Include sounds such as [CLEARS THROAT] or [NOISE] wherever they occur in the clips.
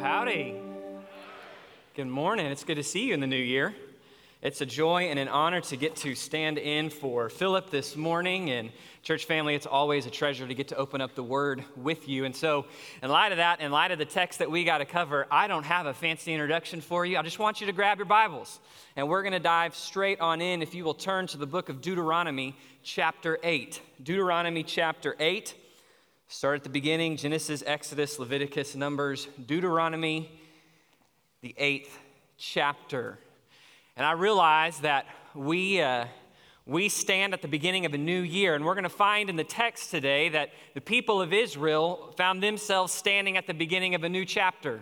howdy. Good morning. It's good to see you in the new year. It's a joy and an honor to get to stand in for Philip this morning. And, church family, it's always a treasure to get to open up the word with you. And so, in light of that, in light of the text that we got to cover, I don't have a fancy introduction for you. I just want you to grab your Bibles. And we're going to dive straight on in. If you will turn to the book of Deuteronomy, chapter 8. Deuteronomy, chapter 8. Start at the beginning Genesis, Exodus, Leviticus, Numbers, Deuteronomy, the eighth chapter. And I realize that we, uh, we stand at the beginning of a new year, and we're going to find in the text today that the people of Israel found themselves standing at the beginning of a new chapter.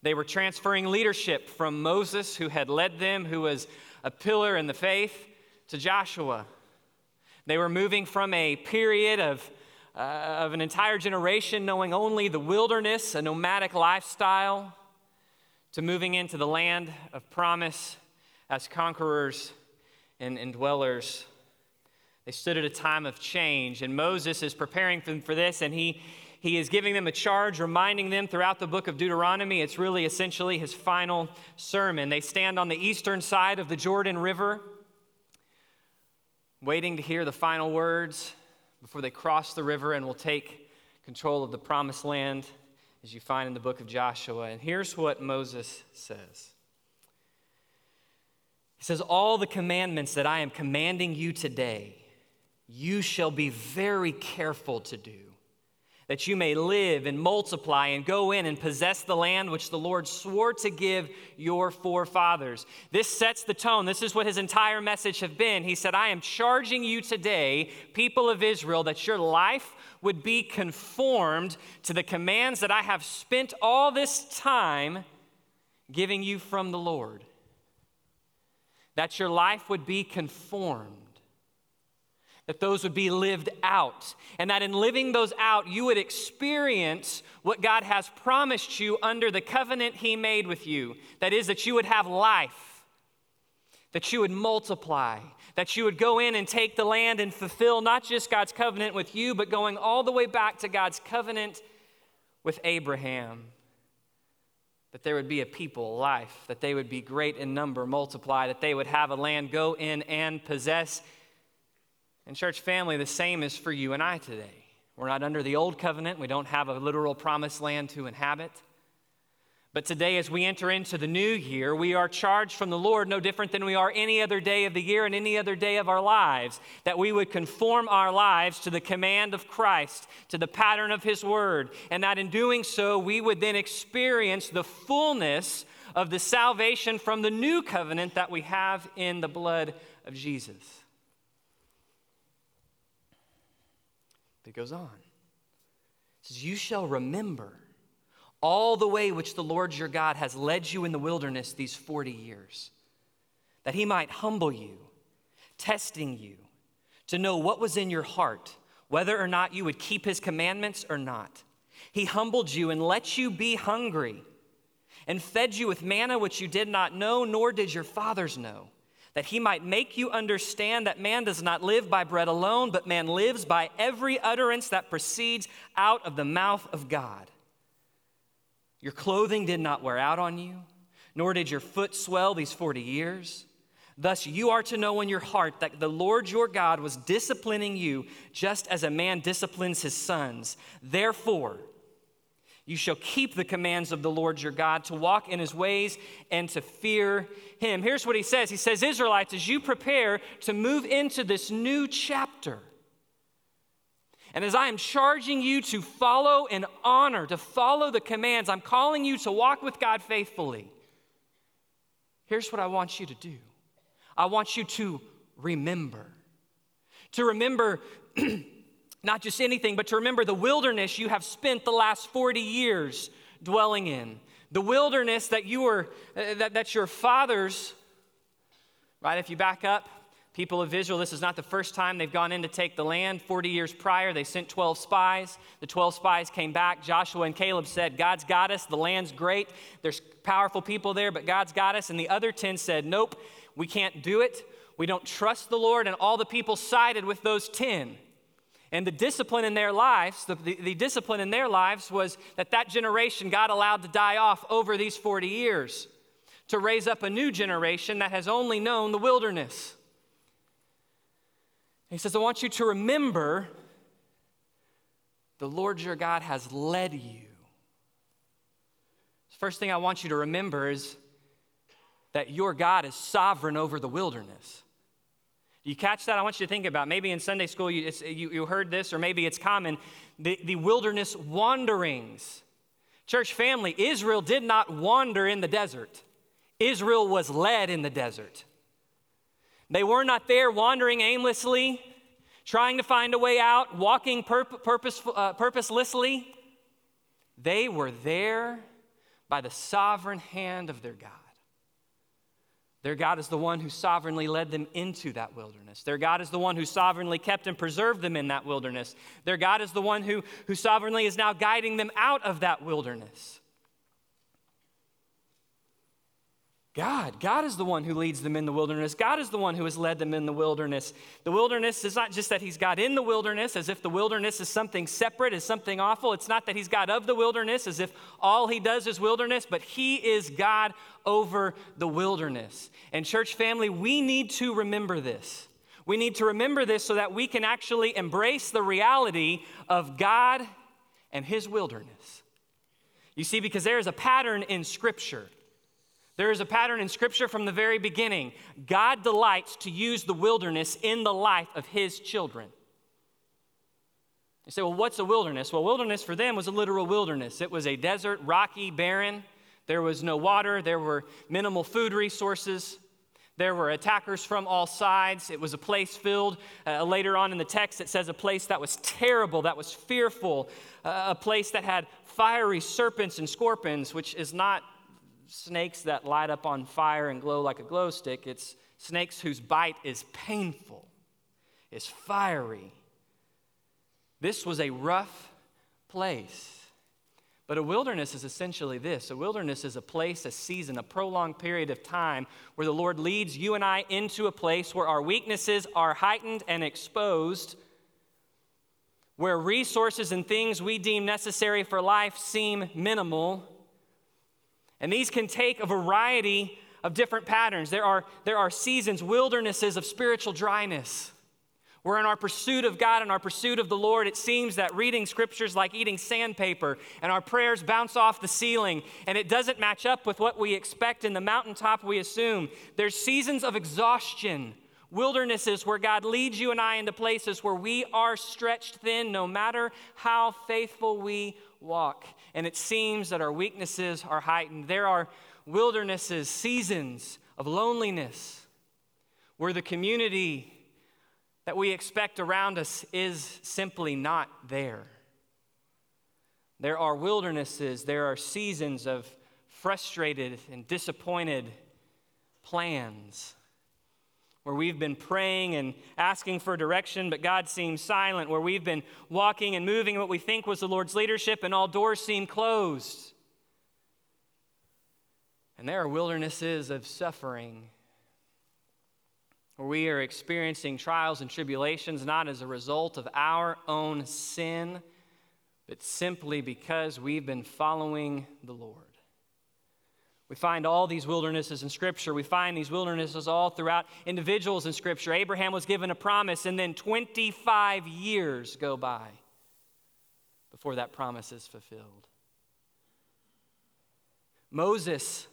They were transferring leadership from Moses, who had led them, who was a pillar in the faith, to Joshua. They were moving from a period of, uh, of an entire generation knowing only the wilderness, a nomadic lifestyle, to moving into the land of promise as conquerors and, and dwellers. They stood at a time of change, and Moses is preparing for, for this, and he, he is giving them a charge, reminding them throughout the book of Deuteronomy. It's really essentially his final sermon. They stand on the eastern side of the Jordan River, waiting to hear the final words before they cross the river and will take control of the promised land, as you find in the book of Joshua. And here's what Moses says. He says, All the commandments that I am commanding you today, you shall be very careful to do, that you may live and multiply and go in and possess the land which the Lord swore to give your forefathers. This sets the tone. This is what his entire message have been. He said, I am charging you today, people of Israel, that your life would be conformed to the commands that I have spent all this time giving you from the Lord that your life would be conformed, that those would be lived out, and that in living those out, you would experience what God has promised you under the covenant He made with you. That is, that you would have life, that you would multiply, that you would go in and take the land and fulfill not just God's covenant with you, but going all the way back to God's covenant with Abraham that there would be a people, life, that they would be great in number, multiply, that they would have a land, go in and possess. And, church family, the same is for you and I today. We're not under the old covenant, we don't have a literal promised land to inhabit. But today, as we enter into the new year, we are charged from the Lord no different than we are any other day of the year and any other day of our lives, that we would conform our lives to the command of Christ, to the pattern of His Word, and that in doing so, we would then experience the fullness of the salvation from the new covenant that we have in the blood of Jesus. It goes on. It says, You shall remember all the way which the Lord your God has led you in the wilderness these 40 years, that he might humble you, testing you, to know what was in your heart, whether or not you would keep his commandments or not. He humbled you and let you be hungry, and fed you with manna which you did not know, nor did your fathers know, that he might make you understand that man does not live by bread alone, but man lives by every utterance that proceeds out of the mouth of God. Your clothing did not wear out on you, nor did your foot swell these 40 years. Thus, you are to know in your heart that the Lord your God was disciplining you just as a man disciplines his sons. Therefore, you shall keep the commands of the Lord your God to walk in his ways and to fear him. Here's what he says He says, Israelites, as you prepare to move into this new chapter, and as I am charging you to follow and honor, to follow the commands, I'm calling you to walk with God faithfully. Here's what I want you to do I want you to remember. To remember [CLEARS THROAT] not just anything, but to remember the wilderness you have spent the last 40 years dwelling in. The wilderness that you were, uh, that, that your fathers, right? If you back up, people of Israel, this is not the first time they've gone in to take the land. 40 years prior, they sent 12 spies. The 12 spies came back. Joshua and Caleb said, God's got us. The land's great. There's powerful people there, but God's got us. And the other 10 said, Nope, we can't do it. We don't trust the Lord. And all the people sided with those 10. And the discipline in their lives, the, the, the, discipline in their lives was that that generation got allowed to die off over these 40 years to raise up a new generation that has only known the wilderness. He says, I want you to remember the Lord your God has led you. First thing I want you to remember is that your God is sovereign over the wilderness. Do you catch that? I want you to think about maybe in Sunday school you, you, you heard this, or maybe it's common the, the wilderness wanderings. Church family, Israel did not wander in the desert, Israel was led in the desert. They were not there wandering aimlessly, trying to find a way out, walking purpose, uh, purposelessly. They were there by the sovereign hand of their God. Their God is the one who sovereignly led them into that wilderness. Their God is the one who sovereignly kept and preserved them in that wilderness. Their God is the one who, who sovereignly is now guiding them out of that wilderness. God. God is the one who leads them in the wilderness. God is the one who has led them in the wilderness. The wilderness is not just that He's God in the wilderness, as if the wilderness is something separate, is something awful. It's not that He's God of the wilderness, as if all He does is wilderness, but He is God over the wilderness. And, church family, we need to remember this. We need to remember this so that we can actually embrace the reality of God and His wilderness. You see, because there is a pattern in Scripture. There is a pattern in Scripture from the very beginning. God delights to use the wilderness in the life of His children. You say, well, what's a wilderness? Well, wilderness for them was a literal wilderness. It was a desert, rocky, barren. There was no water. There were minimal food resources. There were attackers from all sides. It was a place filled, uh, later on in the text, it says a place that was terrible, that was fearful, uh, a place that had fiery serpents and scorpions, which is not snakes that light up on fire and glow like a glow stick. It's snakes whose bite is painful, is fiery. This was a rough place. But a wilderness is essentially this a wilderness is a place, a season, a prolonged period of time where the Lord leads you and I into a place where our weaknesses are heightened and exposed, where resources and things we deem necessary for life seem minimal, and these can take a variety of different patterns. There are, there are seasons, wildernesses of spiritual dryness. Where in our pursuit of God and our pursuit of the Lord, it seems that reading scriptures like eating sandpaper and our prayers bounce off the ceiling and it doesn't match up with what we expect in the mountaintop we assume. There's seasons of exhaustion, wildernesses where God leads you and I into places where we are stretched thin no matter how faithful we walk. And it seems that our weaknesses are heightened. There are wildernesses, seasons of loneliness, where the community that we expect around us is simply not there. There are wildernesses, there are seasons of frustrated and disappointed plans where we've been praying and asking for direction, but God seems silent, where we've been walking and moving what we think was the Lord's leadership, and all doors seem closed. And there are wildernesses of suffering where we are experiencing trials and tribulations not as a result of our own sin, but simply because we've been following the Lord. We find all these wildernesses in Scripture. We find these wildernesses all throughout individuals in Scripture. Abraham was given a promise, and then 25 years go by before that promise is fulfilled. Moses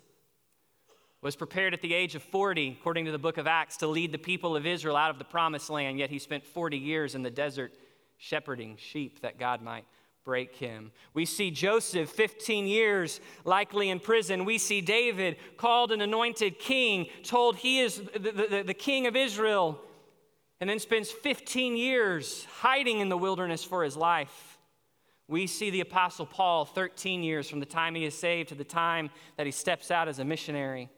was prepared at the age of 40, according to the book of Acts, to lead the people of Israel out of the promised land, yet he spent 40 years in the desert shepherding sheep that God might break him. We see Joseph 15 years likely in prison. We see David called an anointed king, told he is the, the, the, king of Israel, and then spends 15 years hiding in the wilderness for his life. We see the Apostle Paul 13 years from the time he is saved to the time that he steps out as a missionary.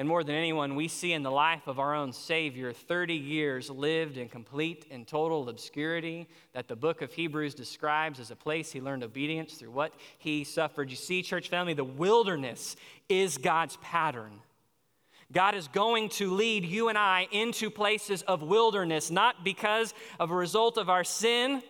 And more than anyone, we see in the life of our own Savior 30 years lived in complete and total obscurity that the book of Hebrews describes as a place he learned obedience through what he suffered. You see, church family, the wilderness is God's pattern. God is going to lead you and I into places of wilderness, not because of a result of our sin,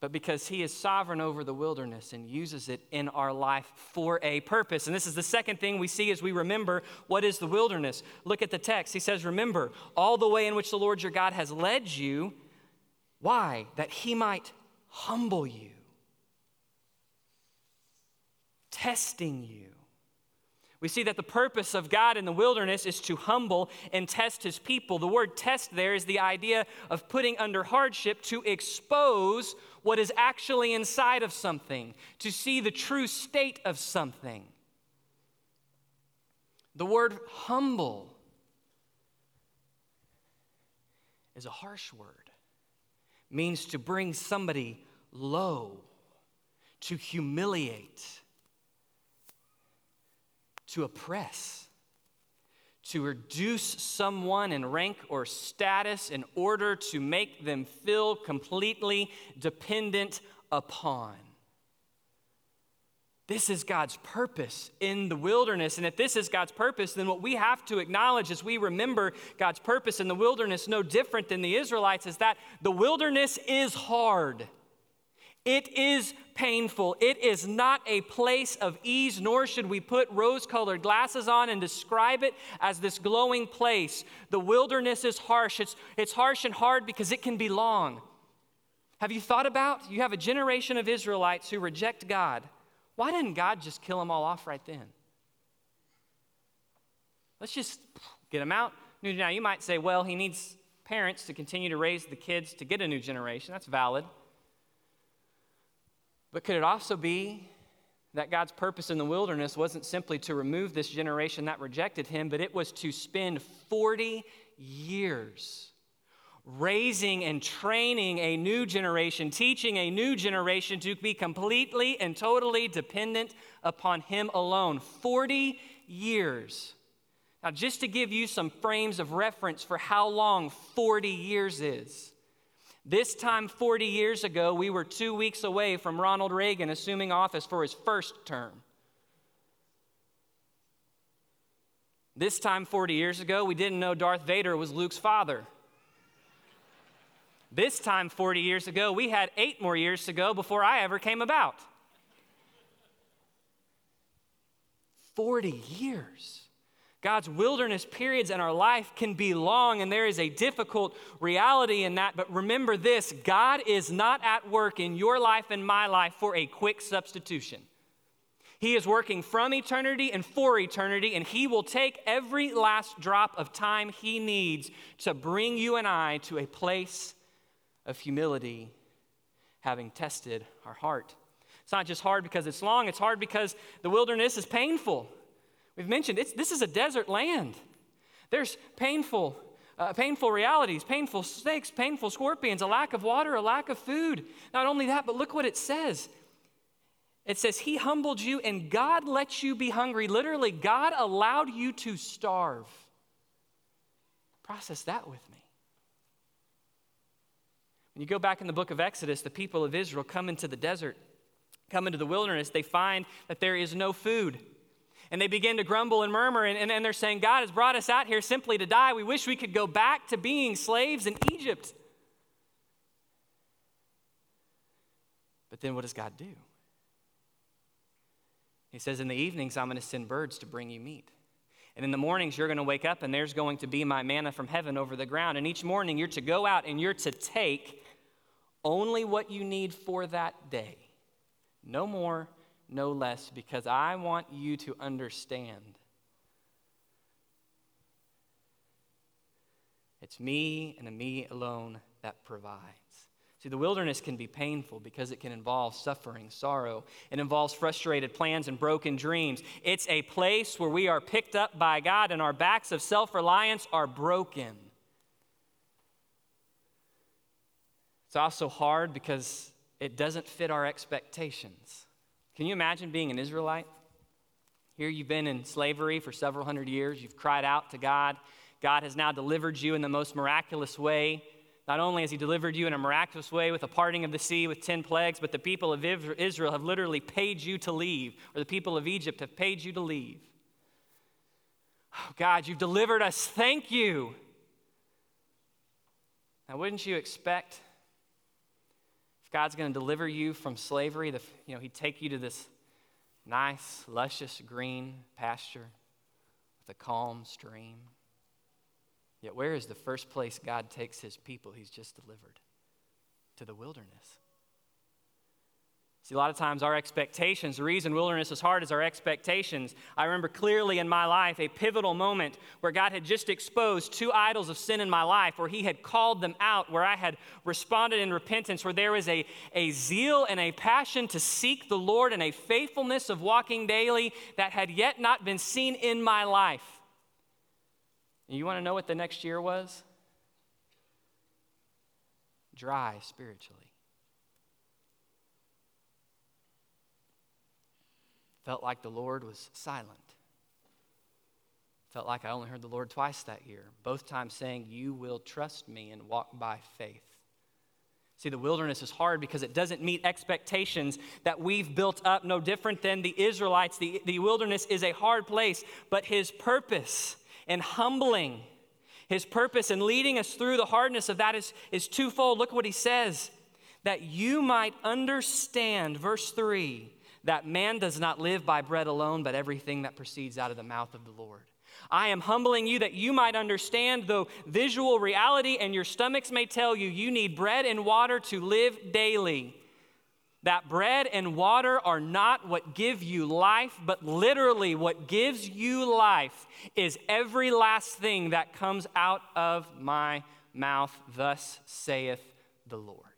but because He is sovereign over the wilderness and uses it in our life for a purpose. And this is the second thing we see as we remember what is the wilderness. Look at the text. He says, Remember all the way in which the Lord your God has led you. Why? That He might humble you, testing you we see that the purpose of God in the wilderness is to humble and test his people. The word test there is the idea of putting under hardship to expose what is actually inside of something, to see the true state of something. The word humble is a harsh word, means to bring somebody low, to humiliate to oppress, to reduce someone in rank or status in order to make them feel completely dependent upon. This is God's purpose in the wilderness. And if this is God's purpose, then what we have to acknowledge as we remember God's purpose in the wilderness, no different than the Israelites, is that the wilderness is hard. It is painful. It is not a place of ease, nor should we put rose colored glasses on and describe it as this glowing place. The wilderness is harsh. It's, it's harsh and hard because it can be long. Have you thought about? You have a generation of Israelites who reject God. Why didn't God just kill them all off right then? Let's just get them out. Now, you might say, well, he needs parents to continue to raise the kids to get a new generation. That's valid. But could it also be that God's purpose in the wilderness wasn't simply to remove this generation that rejected him, but it was to spend 40 years raising and training a new generation, teaching a new generation to be completely and totally dependent upon him alone. 40 years. Now, just to give you some frames of reference for how long 40 years is. This time 40 years ago, we were two weeks away from Ronald Reagan assuming office for his first term. This time 40 years ago, we didn't know Darth Vader was Luke's father. This time 40 years ago, we had eight more years to go before I ever came about. 40 years. God's wilderness periods in our life can be long, and there is a difficult reality in that. But remember this God is not at work in your life and my life for a quick substitution. He is working from eternity and for eternity, and He will take every last drop of time He needs to bring you and I to a place of humility, having tested our heart. It's not just hard because it's long, it's hard because the wilderness is painful. We've mentioned this is a desert land. There's painful, uh, painful realities, painful snakes, painful scorpions, a lack of water, a lack of food. Not only that, but look what it says. It says, He humbled you and God let you be hungry. Literally, God allowed you to starve. Process that with me. When you go back in the book of Exodus, the people of Israel come into the desert, come into the wilderness, they find that there is no food and they begin to grumble and murmur, and, and, and they're saying, God has brought us out here simply to die. We wish we could go back to being slaves in Egypt. But then what does God do? He says, In the evenings, I'm going to send birds to bring you meat. And in the mornings, you're going to wake up and there's going to be my manna from heaven over the ground. And each morning, you're to go out and you're to take only what you need for that day. No more, no less, because I want you to understand it's me and me alone that provides. See, the wilderness can be painful because it can involve suffering, sorrow. It involves frustrated plans and broken dreams. It's a place where we are picked up by God and our backs of self reliance are broken. It's also hard because it doesn't fit our expectations. Can you imagine being an Israelite? Here you've been in slavery for several hundred years. You've cried out to God. God has now delivered you in the most miraculous way. Not only has He delivered you in a miraculous way with a parting of the sea with 10 plagues, but the people of Israel have literally paid you to leave, or the people of Egypt have paid you to leave. Oh, God, you've delivered us. Thank you. Now, wouldn't you expect God's going to deliver you from slavery, the, you know, He'd take you to this nice, luscious green pasture with a calm stream? Yet, where is the first place God takes His people He's just delivered? To the wilderness. See, a lot of times our expectations, the reason wilderness is hard is our expectations. I remember clearly in my life a pivotal moment where God had just exposed two idols of sin in my life, where He had called them out, where I had responded in repentance, where there was a, a zeal and a passion to seek the Lord and a faithfulness of walking daily that had yet not been seen in my life. And you want to know what the next year was? Dry spiritually. Felt like the Lord was silent. Felt like I only heard the Lord twice that year, both times saying, You will trust me and walk by faith. See, the wilderness is hard because it doesn't meet expectations that we've built up, no different than the Israelites. The, the wilderness is a hard place, but his purpose in humbling, his purpose in leading us through the hardness of that is, is twofold. Look what he says that you might understand, verse 3 that man does not live by bread alone, but everything that proceeds out of the mouth of the Lord. I am humbling you that you might understand, though visual reality and your stomachs may tell you you need bread and water to live daily. That bread and water are not what give you life, but literally what gives you life is every last thing that comes out of my mouth. Thus saith the Lord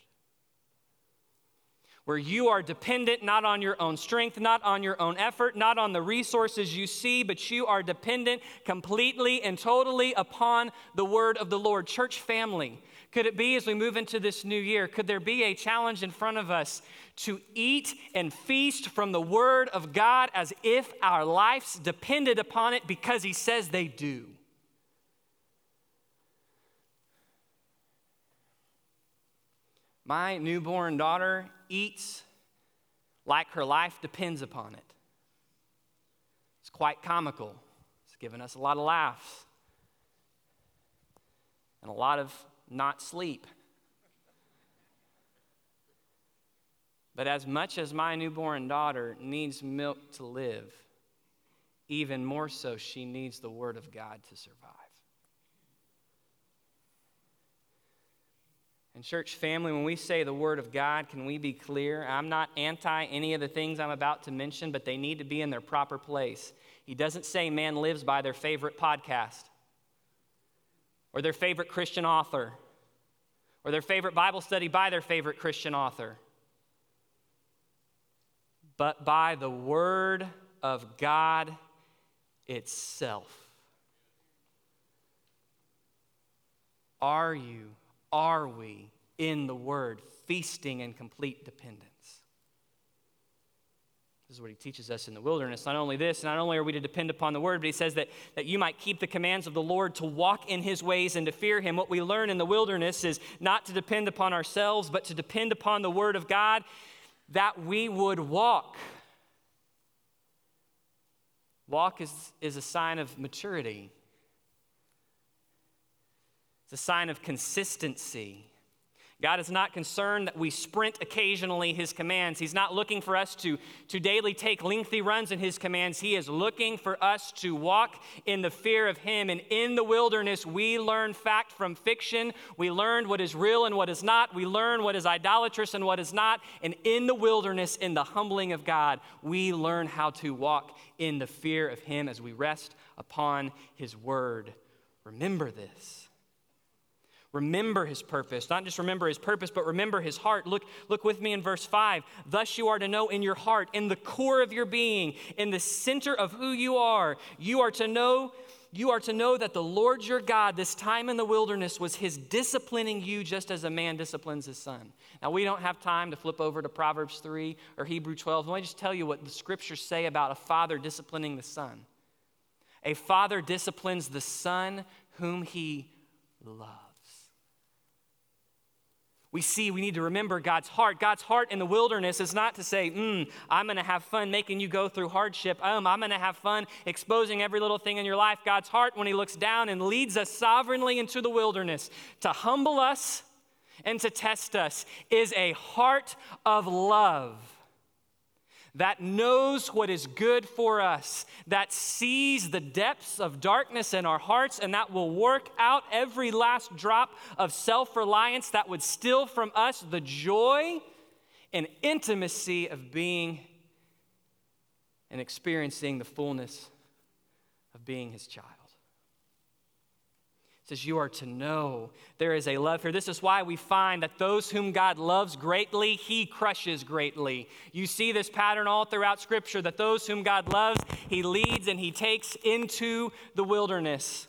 where you are dependent not on your own strength, not on your own effort, not on the resources you see, but you are dependent completely and totally upon the word of the Lord. Church family, could it be as we move into this new year, could there be a challenge in front of us to eat and feast from the word of God as if our lives depended upon it because he says they do? My newborn daughter eats like her life depends upon it. It's quite comical. It's given us a lot of laughs and a lot of not sleep. But as much as my newborn daughter needs milk to live, even more so, she needs the Word of God to survive. And, church family, when we say the Word of God, can we be clear? I'm not anti any of the things I'm about to mention, but they need to be in their proper place. He doesn't say man lives by their favorite podcast, or their favorite Christian author, or their favorite Bible study by their favorite Christian author, but by the Word of God itself. Are you are we in the Word, feasting in complete dependence? This is what he teaches us in the wilderness. Not only this, not only are we to depend upon the word, but he says that, that you might keep the commands of the Lord to walk in his ways and to fear him. What we learn in the wilderness is not to depend upon ourselves, but to depend upon the word of God that we would walk. Walk is, is a sign of maturity. It's a sign of consistency. God is not concerned that we sprint occasionally His commands. He's not looking for us to, to daily take lengthy runs in His commands. He is looking for us to walk in the fear of Him. And in the wilderness, we learn fact from fiction. We learn what is real and what is not. We learn what is idolatrous and what is not. And in the wilderness, in the humbling of God, we learn how to walk in the fear of Him as we rest upon His word. Remember this. Remember his purpose. Not just remember his purpose, but remember his heart. Look, look with me in verse 5. Thus you are to know in your heart, in the core of your being, in the center of who you are, you are to know. You are to know that the Lord your God, this time in the wilderness, was his disciplining you just as a man disciplines his son. Now, we don't have time to flip over to Proverbs 3 or Hebrew 12. Let me just tell you what the scriptures say about a father disciplining the son. A father disciplines the son whom he loves. We see we need to remember God's heart. God's heart in the wilderness is not to say, mm, I'm going to have fun making you go through hardship. Um, I'm going to have fun exposing every little thing in your life. God's heart, when He looks down and leads us sovereignly into the wilderness to humble us and to test us, is a heart of love that knows what is good for us, that sees the depths of darkness in our hearts, and that will work out every last drop of self reliance that would steal from us the joy and intimacy of being and experiencing the fullness of being his child says you are to know there is a love here. This is why we find that those whom God loves greatly, he crushes greatly. You see this pattern all throughout Scripture that those whom God loves, he leads and he takes into the wilderness.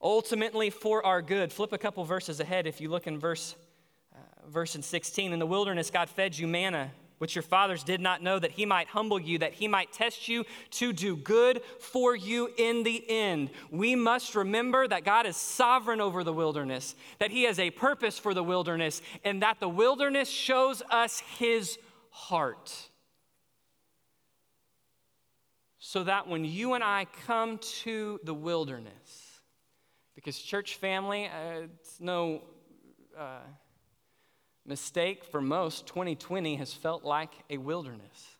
Ultimately for our good. Flip a couple verses ahead if you look in verse, uh, verse in 16. In the wilderness, God fed you manna which your fathers did not know, that he might humble you, that he might test you to do good for you in the end. We must remember that God is sovereign over the wilderness, that he has a purpose for the wilderness, and that the wilderness shows us his heart. So that when you and I come to the wilderness, because church family, uh, it's no. Uh, mistake for most, 2020 has felt like a wilderness.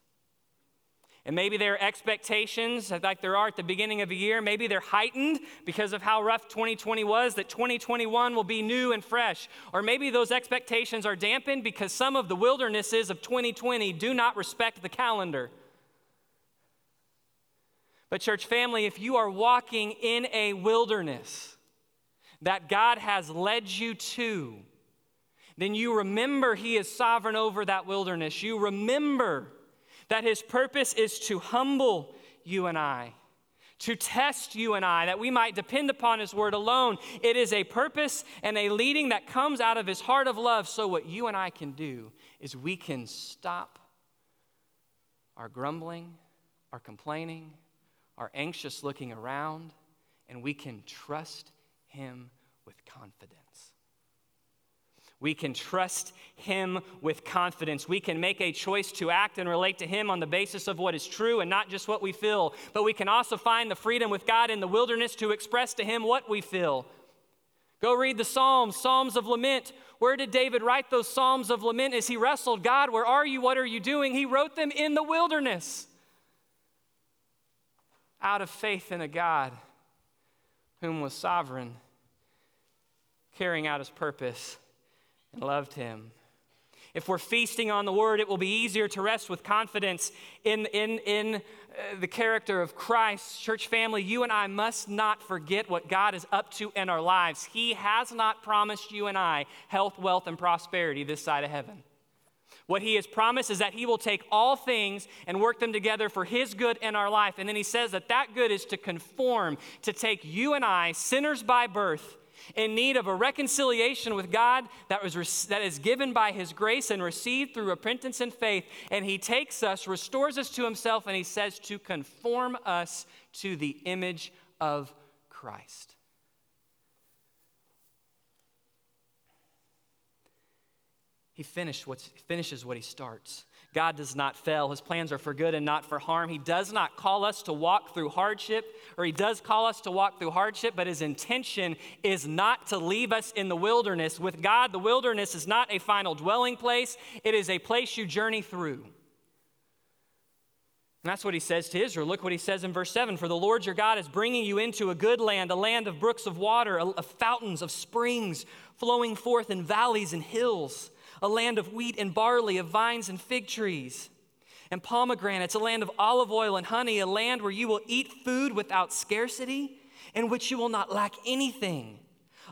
And maybe their expectations, like there are at the beginning of a year, maybe they're heightened because of how rough 2020 was, that 2021 will be new and fresh. Or maybe those expectations are dampened because some of the wildernesses of 2020 do not respect the calendar. But, church family, if you are walking in a wilderness that God has led you to, then you remember He is sovereign over that wilderness. You remember that His purpose is to humble you and I, to test you and I, that we might depend upon His word alone. It is a purpose and a leading that comes out of His heart of love. So, what you and I can do is we can stop our grumbling, our complaining, our anxious looking around, and we can trust Him with confidence. We can trust Him with confidence. We can make a choice to act and relate to Him on the basis of what is true and not just what we feel. But we can also find the freedom with God in the wilderness to express to Him what we feel. Go read the Psalms, Psalms of Lament. Where did David write those Psalms of Lament as he wrestled? God, where are you? What are you doing? He wrote them in the wilderness out of faith in a God whom was sovereign, carrying out his purpose and loved him. If we're feasting on the word, it will be easier to rest with confidence in, in, in uh, the character of Christ. Church family, you and I must not forget what God is up to in our lives. He has not promised you and I health, wealth, and prosperity this side of heaven. What he has promised is that he will take all things and work them together for his good in our life. And then he says that that good is to conform, to take you and I, sinners by birth, in need of a reconciliation with God that, was, that is given by His grace and received through repentance and faith. And He takes us, restores us to Himself, and He says to conform us to the image of Christ. He finishes what He starts. God does not fail. His plans are for good and not for harm. He does not call us to walk through hardship, or He does call us to walk through hardship, but His intention is not to leave us in the wilderness. With God, the wilderness is not a final dwelling place, it is a place you journey through. And that's what he says to Israel. Look what he says in verse 7 For the Lord your God is bringing you into a good land, a land of brooks of water, of fountains, of springs flowing forth in valleys and hills a land of wheat and barley, of vines and fig trees and pomegranates, a land of olive oil and honey, a land where you will eat food without scarcity, in which you will not lack anything.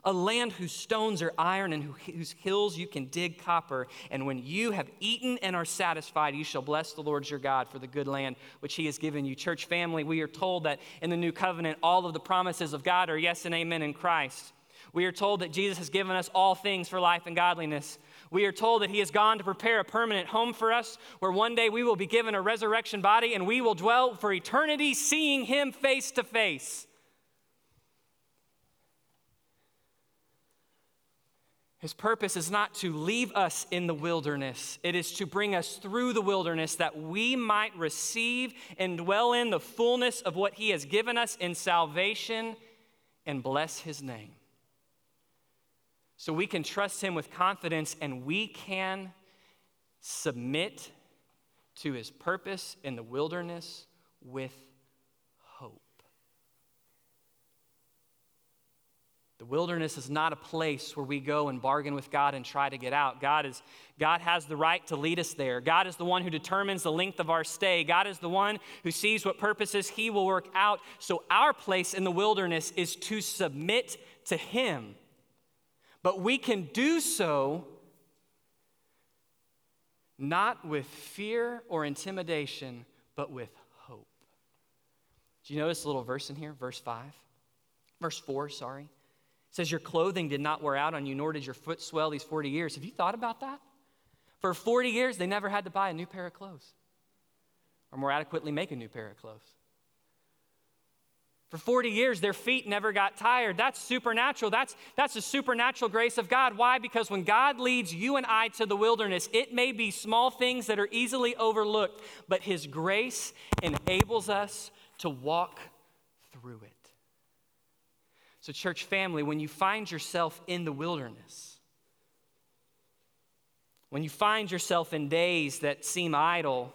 A land whose stones are iron and whose hills you can dig copper. And when you have eaten and are satisfied, you shall bless the Lord your God for the good land which he has given you. Church family, we are told that in the new covenant, all of the promises of God are yes and amen in Christ. We are told that Jesus has given us all things for life and godliness. We are told that He has gone to prepare a permanent home for us where one day we will be given a resurrection body and we will dwell for eternity seeing Him face to face. His purpose is not to leave us in the wilderness, it is to bring us through the wilderness that we might receive and dwell in the fullness of what He has given us in salvation and bless His name. So we can trust Him with confidence and we can submit to His purpose in the wilderness with hope. The wilderness is not a place where we go and bargain with God and try to get out. God, is, God has the right to lead us there. God is the one who determines the length of our stay. God is the one who sees what purposes He will work out. So, our place in the wilderness is to submit to Him. But we can do so not with fear or intimidation, but with hope. Do you notice a little verse in here? Verse 5? Verse 4, sorry says, Your clothing did not wear out on you, nor did your foot swell these 40 years. Have you thought about that? For 40 years, they never had to buy a new pair of clothes, or more adequately, make a new pair of clothes. For 40 years, their feet never got tired. That's supernatural. That's, that's the supernatural grace of God. Why? Because when God leads you and I to the wilderness, it may be small things that are easily overlooked, but His grace enables us to walk through it. So, church family, when you find yourself in the wilderness, when you find yourself in days that seem idle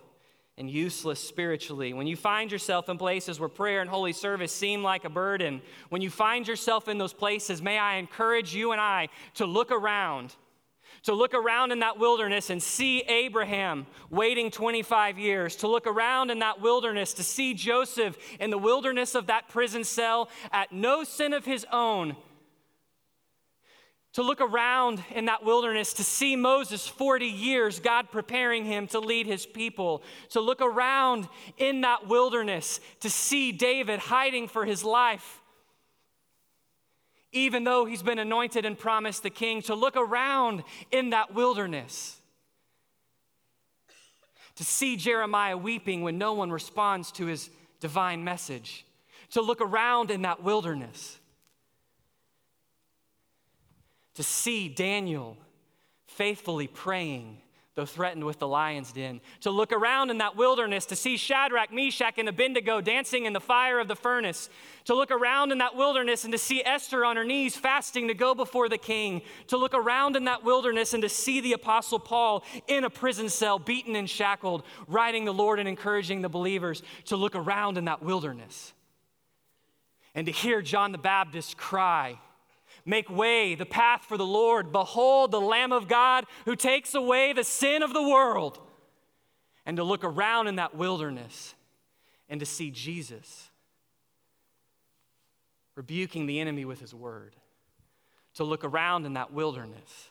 and useless spiritually, when you find yourself in places where prayer and holy service seem like a burden, when you find yourself in those places, may I encourage you and I to look around to look around in that wilderness and see Abraham waiting 25 years, to look around in that wilderness, to see Joseph in the wilderness of that prison cell at no sin of his own, to look around in that wilderness, to see Moses 40 years, God preparing him to lead his people, to look around in that wilderness, to see David hiding for his life even though he's been anointed and promised the king, to look around in that wilderness, to see Jeremiah weeping when no one responds to his divine message, to look around in that wilderness, to see Daniel faithfully praying though threatened with the lion's den, to look around in that wilderness to see Shadrach, Meshach, and Abednego dancing in the fire of the furnace, to look around in that wilderness and to see Esther on her knees fasting to go before the king, to look around in that wilderness and to see the apostle Paul in a prison cell, beaten and shackled, writing the Lord and encouraging the believers, to look around in that wilderness and to hear John the Baptist cry, Make way, the path for the Lord. Behold, the Lamb of God who takes away the sin of the world. And to look around in that wilderness and to see Jesus rebuking the enemy with his word. To look around in that wilderness,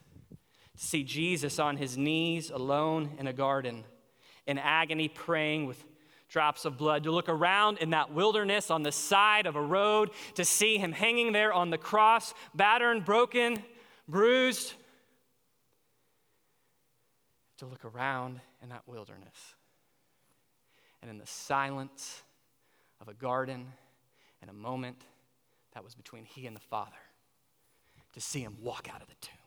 to see Jesus on his knees alone in a garden, in agony, praying with drops of blood, to look around in that wilderness on the side of a road, to see him hanging there on the cross, battered, broken, bruised, to look around in that wilderness. And in the silence of a garden, in a moment that was between he and the Father, to see him walk out of the tomb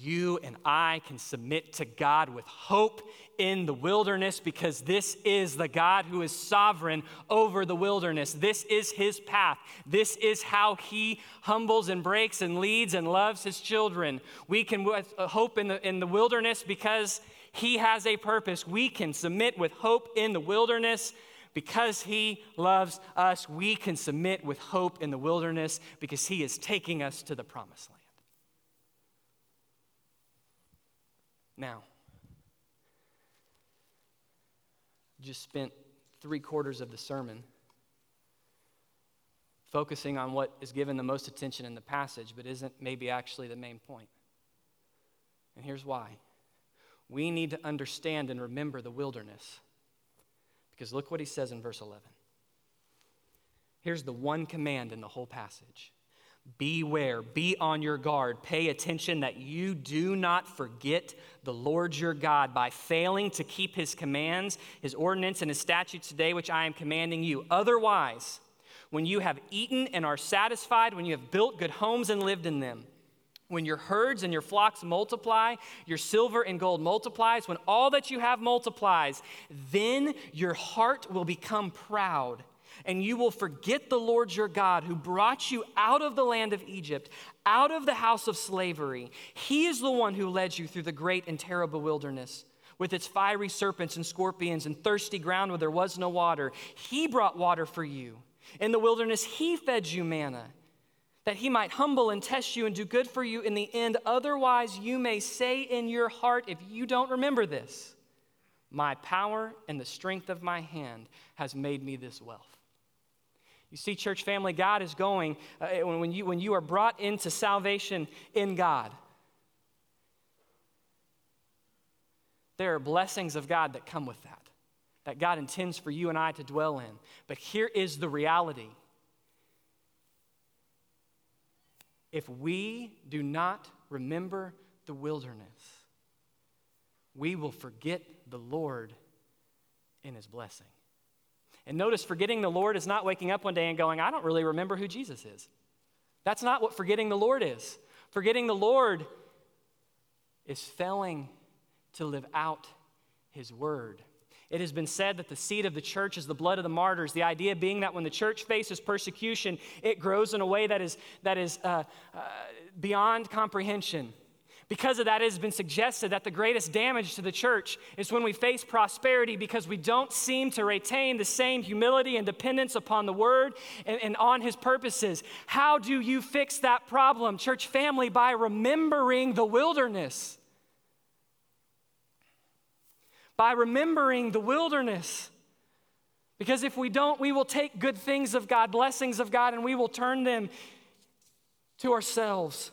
you and I can submit to God with hope in the wilderness because this is the God who is sovereign over the wilderness. This is his path. This is how he humbles and breaks and leads and loves his children. We can with hope in the, in the wilderness because he has a purpose. We can submit with hope in the wilderness because he loves us. We can submit with hope in the wilderness because he is taking us to the promised land. Now, just spent three quarters of the sermon focusing on what is given the most attention in the passage, but isn't maybe actually the main point. And here's why we need to understand and remember the wilderness. Because look what he says in verse 11. Here's the one command in the whole passage Beware, be on your guard, pay attention that you do not forget the Lord your God by failing to keep his commands, his ordinance, and his statutes today, which I am commanding you. Otherwise, when you have eaten and are satisfied, when you have built good homes and lived in them, when your herds and your flocks multiply, your silver and gold multiplies, when all that you have multiplies, then your heart will become proud and you will forget the Lord your God who brought you out of the land of Egypt, out of the house of slavery. He is the one who led you through the great and terrible wilderness with its fiery serpents and scorpions and thirsty ground where there was no water. He brought water for you. In the wilderness, He fed you manna that he might humble and test you and do good for you in the end. Otherwise, you may say in your heart, if you don't remember this, my power and the strength of my hand has made me this wealth. You see, church family, God is going, uh, when, you, when you are brought into salvation in God, there are blessings of God that come with that, that God intends for you and I to dwell in. But here is the reality if we do not remember the wilderness, we will forget the Lord in his blessing. And notice, forgetting the Lord is not waking up one day and going, I don't really remember who Jesus is. That's not what forgetting the Lord is. Forgetting the Lord is failing to live out his word. It has been said that the seed of the church is the blood of the martyrs. The idea being that when the church faces persecution, it grows in a way that is, that is uh, uh, beyond comprehension. Because of that, it has been suggested that the greatest damage to the church is when we face prosperity because we don't seem to retain the same humility and dependence upon the word and, and on his purposes. How do you fix that problem, church family? By remembering the wilderness by remembering the wilderness. Because if we don't, we will take good things of God, blessings of God, and we will turn them to ourselves.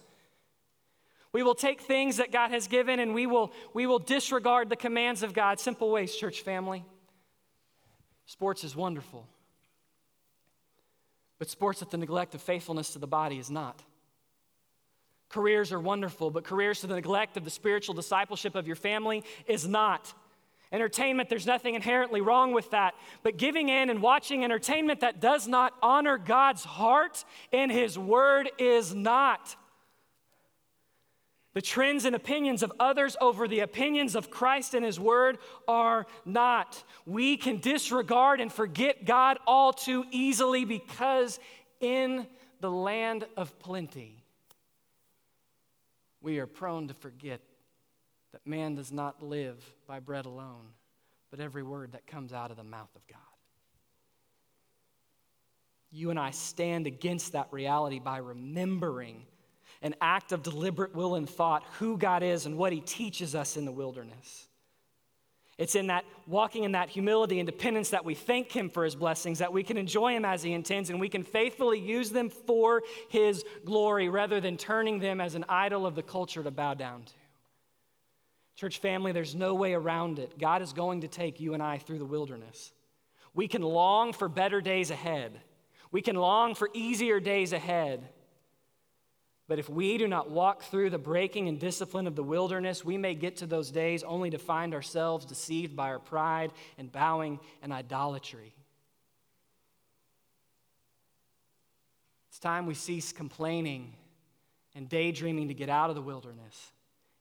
We will take things that God has given and we will, we will disregard the commands of God. Simple ways, church family. Sports is wonderful. But sports at the neglect of faithfulness to the body is not. Careers are wonderful, but careers to the neglect of the spiritual discipleship of your family is not. Entertainment, there's nothing inherently wrong with that. But giving in and watching entertainment that does not honor God's heart and His word is not. The trends and opinions of others over the opinions of Christ and His Word are not. We can disregard and forget God all too easily because in the land of plenty, we are prone to forget that man does not live by bread alone, but every word that comes out of the mouth of God. You and I stand against that reality by remembering an act of deliberate will and thought who God is and what He teaches us in the wilderness. It's in that walking in that humility and dependence that we thank Him for His blessings, that we can enjoy Him as He intends, and we can faithfully use them for His glory rather than turning them as an idol of the culture to bow down to. Church family, there's no way around it. God is going to take you and I through the wilderness. We can long for better days ahead, we can long for easier days ahead. But if we do not walk through the breaking and discipline of the wilderness, we may get to those days only to find ourselves deceived by our pride and bowing and idolatry. It's time we cease complaining and daydreaming to get out of the wilderness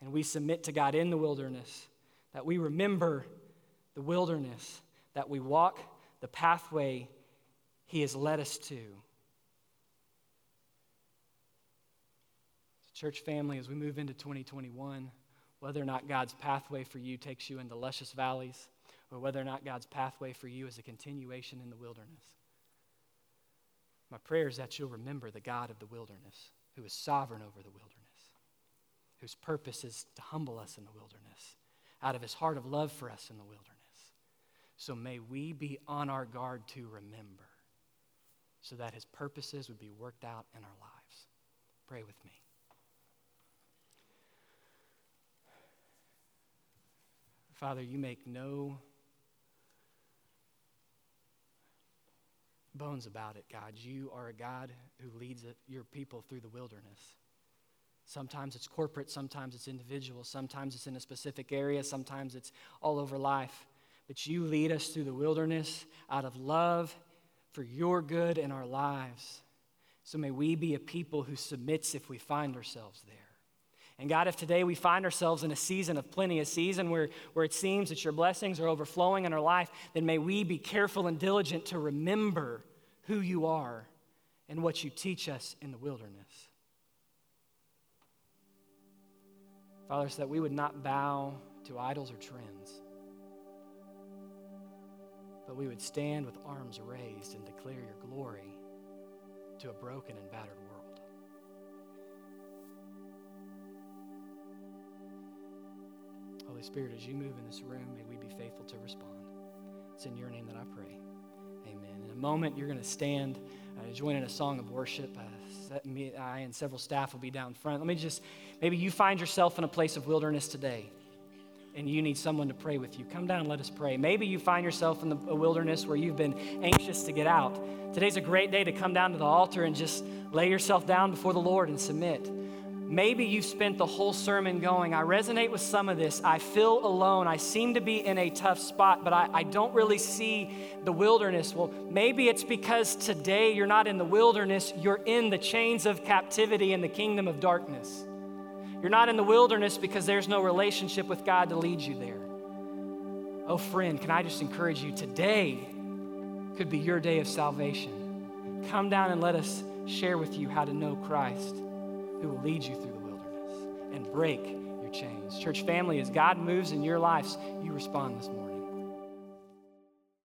and we submit to God in the wilderness, that we remember the wilderness, that we walk the pathway He has led us to. Church family, as we move into 2021, whether or not God's pathway for you takes you into luscious valleys, or whether or not God's pathway for you is a continuation in the wilderness. My prayer is that you'll remember the God of the wilderness, who is sovereign over the wilderness whose purpose is to humble us in the wilderness, out of his heart of love for us in the wilderness. So may we be on our guard to remember, so that his purposes would be worked out in our lives. Pray with me. Father, you make no bones about it, God. You are a God who leads your people through the wilderness. Sometimes it's corporate, sometimes it's individual, sometimes it's in a specific area, sometimes it's all over life. But you lead us through the wilderness out of love for your good in our lives. So may we be a people who submits if we find ourselves there. And God, if today we find ourselves in a season of plenty, a season where, where it seems that your blessings are overflowing in our life, then may we be careful and diligent to remember who you are and what you teach us in the wilderness. Father, so that we would not bow to idols or trends, but we would stand with arms raised and declare your glory to a broken and battered world. Holy Spirit, as you move in this room, may we be faithful to respond. It's in your name that I pray. Amen. In a moment, you're going to stand, uh, join in a song of worship. Uh, me, I and several staff will be down front. Let me just, maybe you find yourself in a place of wilderness today and you need someone to pray with you. Come down and let us pray. Maybe you find yourself in the wilderness where you've been anxious to get out. Today's a great day to come down to the altar and just lay yourself down before the Lord and submit. Maybe you've spent the whole sermon going, I resonate with some of this. I feel alone. I seem to be in a tough spot, but I, I, don't really see the wilderness. Well, maybe it's because today you're not in the wilderness, you're in the chains of captivity in the kingdom of darkness. You're not in the wilderness because there's no relationship with God to lead you there. Oh, friend, can I just encourage you today could be your day of salvation. Come down and let us share with you how to know Christ who will lead you through the wilderness and break your chains. Church family, as God moves in your lives, you respond this morning.